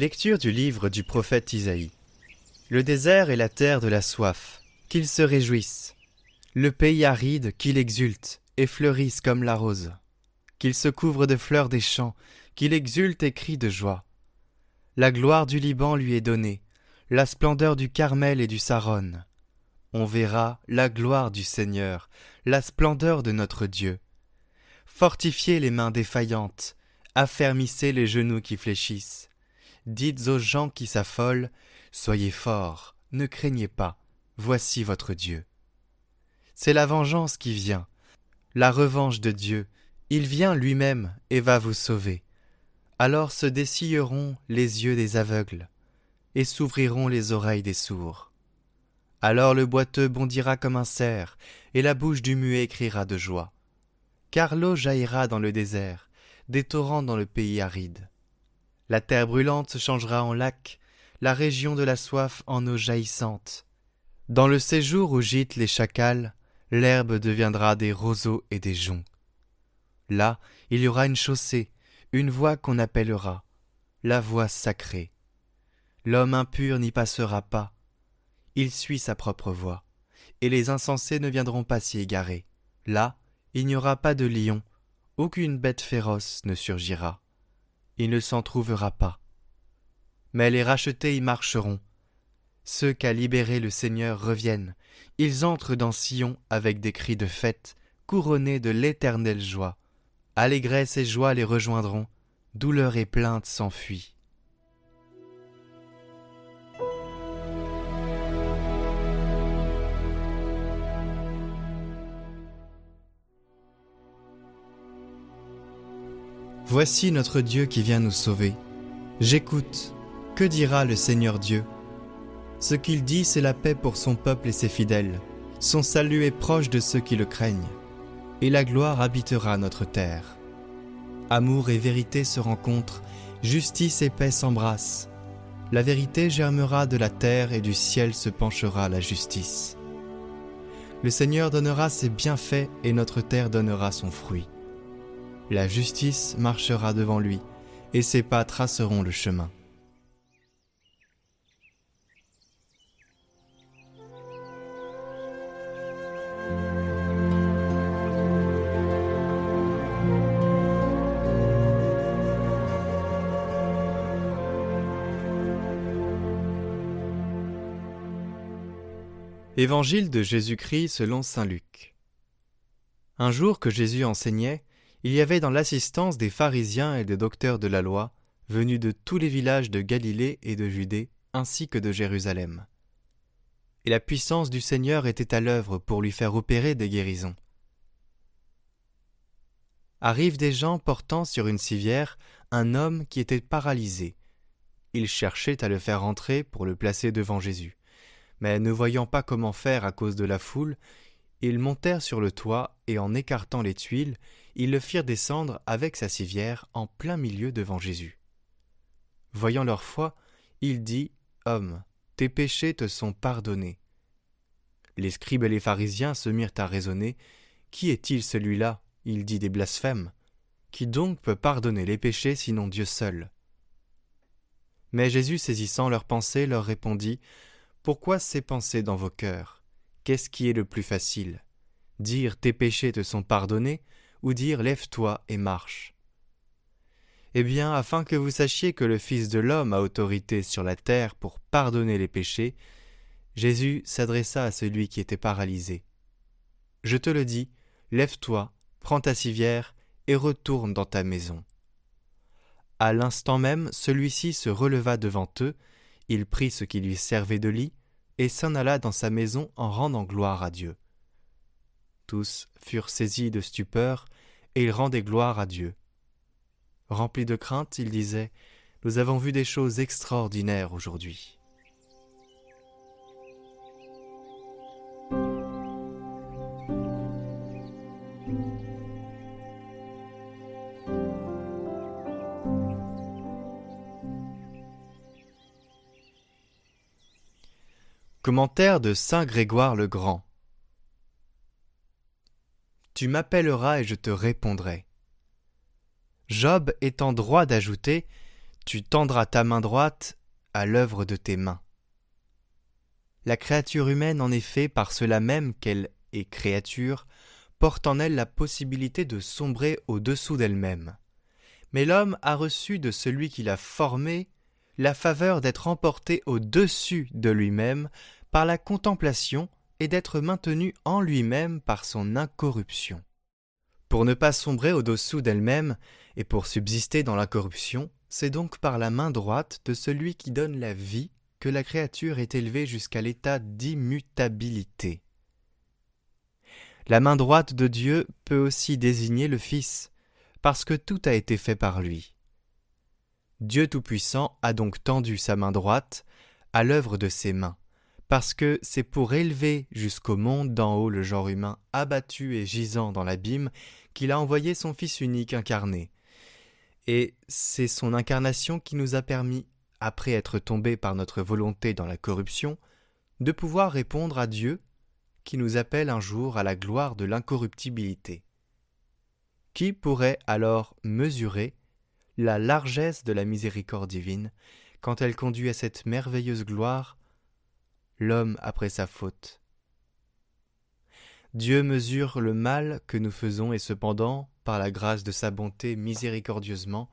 Lecture du livre du prophète Isaïe. Le désert est la terre de la soif, qu'il se réjouisse. Le pays aride, qu'il exulte et fleurisse comme la rose. Qu'il se couvre de fleurs des champs, qu'il exulte et crie de joie. La gloire du Liban lui est donnée, la splendeur du Carmel et du Saron. On verra la gloire du Seigneur, la splendeur de notre Dieu. Fortifiez les mains défaillantes, affermissez les genoux qui fléchissent dites aux gens qui s'affolent, Soyez forts, ne craignez pas, voici votre Dieu. C'est la vengeance qui vient, la revanche de Dieu, il vient lui-même et va vous sauver. Alors se dessilleront les yeux des aveugles, et s'ouvriront les oreilles des sourds. Alors le boiteux bondira comme un cerf, et la bouche du muet criera de joie. Car l'eau jaillira dans le désert, des torrents dans le pays aride. La terre brûlante se changera en lac, la région de la soif en eau jaillissante. Dans le séjour où gîtent les chacals, l'herbe deviendra des roseaux et des joncs. Là, il y aura une chaussée, une voie qu'on appellera la voie sacrée. L'homme impur n'y passera pas, il suit sa propre voie, et les insensés ne viendront pas s'y égarer. Là, il n'y aura pas de lion, aucune bête féroce ne surgira il ne s'en trouvera pas. Mais les rachetés y marcheront. Ceux qu'a libérés le Seigneur reviennent, ils entrent dans Sion avec des cris de fête, couronnés de l'éternelle joie. Allégresse et joie les rejoindront, douleur et plainte s'enfuient. Voici notre Dieu qui vient nous sauver. J'écoute. Que dira le Seigneur Dieu? Ce qu'il dit, c'est la paix pour son peuple et ses fidèles. Son salut est proche de ceux qui le craignent. Et la gloire habitera notre terre. Amour et vérité se rencontrent, justice et paix s'embrassent. La vérité germera de la terre et du ciel se penchera la justice. Le Seigneur donnera ses bienfaits et notre terre donnera son fruit. La justice marchera devant lui, et ses pas traceront le chemin. Évangile de Jésus-Christ selon Saint Luc. Un jour que Jésus enseignait, il y avait dans l'assistance des pharisiens et des docteurs de la loi, venus de tous les villages de Galilée et de Judée, ainsi que de Jérusalem. Et la puissance du Seigneur était à l'œuvre pour lui faire opérer des guérisons. Arrivent des gens portant sur une civière un homme qui était paralysé. Ils cherchaient à le faire entrer pour le placer devant Jésus. Mais ne voyant pas comment faire à cause de la foule, ils montèrent sur le toit et en écartant les tuiles, ils le firent descendre avec sa civière en plein milieu devant Jésus. Voyant leur foi, il dit Homme, tes péchés te sont pardonnés. Les scribes et les pharisiens se mirent à raisonner Qui est-il celui-là? Il dit des blasphèmes. Qui donc peut pardonner les péchés sinon Dieu seul? Mais Jésus, saisissant leurs pensées, leur répondit Pourquoi ces pensées dans vos cœurs? Qu'est-ce qui est le plus facile? Dire tes péchés te sont pardonnés ou dire Lève-toi et marche. Eh bien, afin que vous sachiez que le Fils de l'homme a autorité sur la terre pour pardonner les péchés, Jésus s'adressa à celui qui était paralysé. Je te le dis, lève-toi, prends ta civière et retourne dans ta maison. À l'instant même, celui-ci se releva devant eux, il prit ce qui lui servait de lit, et s'en alla dans sa maison en rendant gloire à Dieu. Tous furent saisis de stupeur, et ils rendaient gloire à Dieu. Remplis de crainte, ils disaient Nous avons vu des choses extraordinaires aujourd'hui. Commentaire de Saint Grégoire le Grand tu m'appelleras et je te répondrai. Job est en droit d'ajouter tu tendras ta main droite à l'œuvre de tes mains. La créature humaine, en effet, par cela même qu'elle est créature, porte en elle la possibilité de sombrer au-dessous d'elle-même. Mais l'homme a reçu de celui qui l'a formé la faveur d'être emporté au-dessus de lui-même par la contemplation et d'être maintenu en lui-même par son incorruption. Pour ne pas sombrer au-dessous d'elle-même et pour subsister dans l'incorruption, c'est donc par la main droite de celui qui donne la vie que la créature est élevée jusqu'à l'état d'immutabilité. La main droite de Dieu peut aussi désigner le Fils, parce que tout a été fait par lui. Dieu Tout-Puissant a donc tendu sa main droite à l'œuvre de ses mains, parce que c'est pour élever jusqu'au monde d'en haut le genre humain abattu et gisant dans l'abîme qu'il a envoyé son Fils unique incarné. Et c'est son incarnation qui nous a permis après être tombés par notre volonté dans la corruption, de pouvoir répondre à Dieu qui nous appelle un jour à la gloire de l'incorruptibilité. Qui pourrait alors mesurer la largesse de la miséricorde divine quand elle conduit à cette merveilleuse gloire l'homme après sa faute Dieu mesure le mal que nous faisons et cependant, par la grâce de sa bonté miséricordieusement,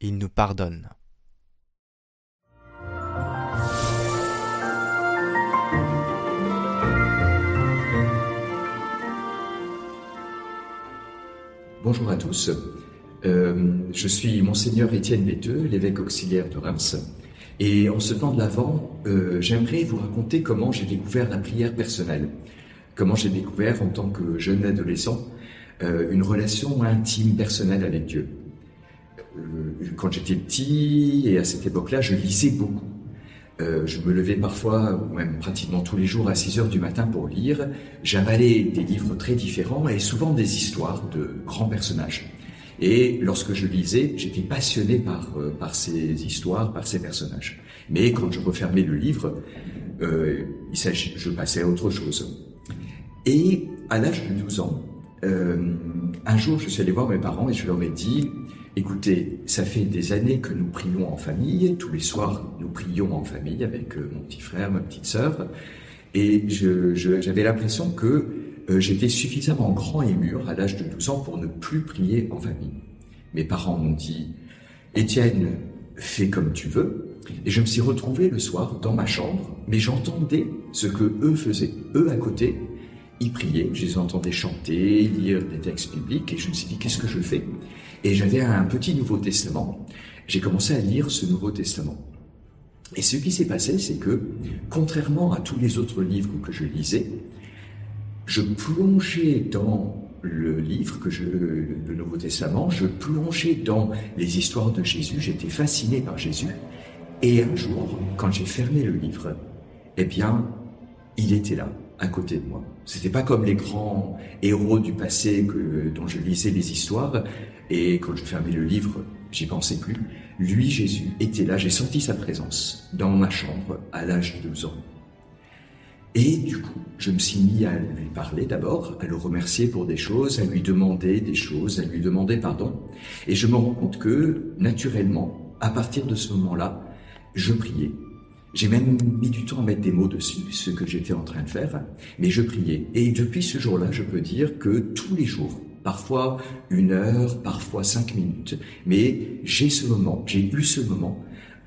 il nous pardonne. Bonjour à tous. Euh, je suis Monseigneur Étienne Béteux, l'évêque auxiliaire de Reims. Et en ce temps de l'Avent, euh, j'aimerais vous raconter comment j'ai découvert la prière personnelle. Comment j'ai découvert, en tant que jeune adolescent, euh, une relation intime, personnelle avec Dieu. quand j'étais petit, et à cette époque-là, je lisais beaucoup. Euh, je me levais parfois, ou même pratiquement tous les jours, à 6 heures du matin pour lire. J'avalais des livres très différents et souvent des histoires de grands personnages. Et lorsque je lisais, j'étais passionné par, euh, par ces histoires, par ces personnages. Mais quand je refermais le livre, euh, il je passais à autre chose. Et à l'âge de 12 ans, euh, un jour, je suis allé voir mes parents et je leur ai dit, Écoutez, ça fait des années que nous prions en famille. Tous les soirs, nous prions en famille avec euh, mon petit frère, ma petite sœur. Et j'avais l'impression que euh, j'étais suffisamment grand et mûr à l'âge de 12 ans pour ne plus prier en famille. Mes parents m'ont dit, Étienne, fais comme tu veux. Et je me suis retrouvé le soir dans ma chambre, mais j'entendais ce que eux faisaient. Eux à côté, ils priaient, je les entendais chanter, lire des textes bibliques, et je me suis dit, qu'est-ce que je fais? Et j'avais un petit Nouveau Testament. J'ai commencé à lire ce Nouveau Testament. Et ce qui s'est passé, c'est que, contrairement à tous les autres livres que je lisais, je plongeais dans le livre que je, le Nouveau Testament, je plongeais dans les histoires de Jésus, j'étais fasciné par Jésus. Et un jour, quand j'ai fermé le livre, eh bien, il était là, à côté de moi. C'était pas comme les grands héros du passé que, dont je lisais les histoires. Et quand je fermais le livre, j'y pensais plus. Lui, Jésus, était là. J'ai senti sa présence dans ma chambre à l'âge de 12 ans. Et du coup, je me suis mis à lui parler d'abord, à le remercier pour des choses, à lui demander des choses, à lui demander pardon. Et je me rends compte que, naturellement, à partir de ce moment-là, je priais. J'ai même mis du temps à mettre des mots dessus, ce que j'étais en train de faire, mais je priais. Et depuis ce jour-là, je peux dire que tous les jours, parfois une heure, parfois cinq minutes, mais j'ai ce moment, j'ai eu ce moment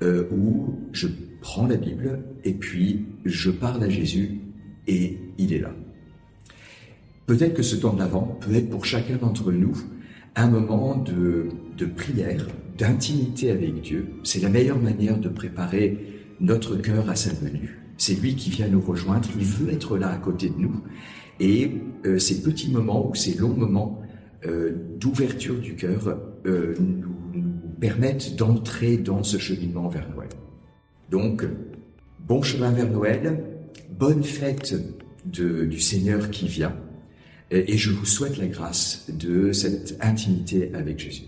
euh, où je prends la Bible et puis je parle à Jésus et il est là. Peut-être que ce temps d'avant peut être pour chacun d'entre nous un moment de, de prière, d'intimité avec Dieu. C'est la meilleure manière de préparer notre cœur à sa venue. C'est lui qui vient nous rejoindre, il veut être là à côté de nous. Et euh, ces petits moments ou ces longs moments euh, d'ouverture du cœur euh, nous, permettent d'entrer dans ce cheminement vers Noël. Donc, bon chemin vers Noël, bonne fête du Seigneur qui vient, et je vous souhaite la grâce de cette intimité avec Jésus.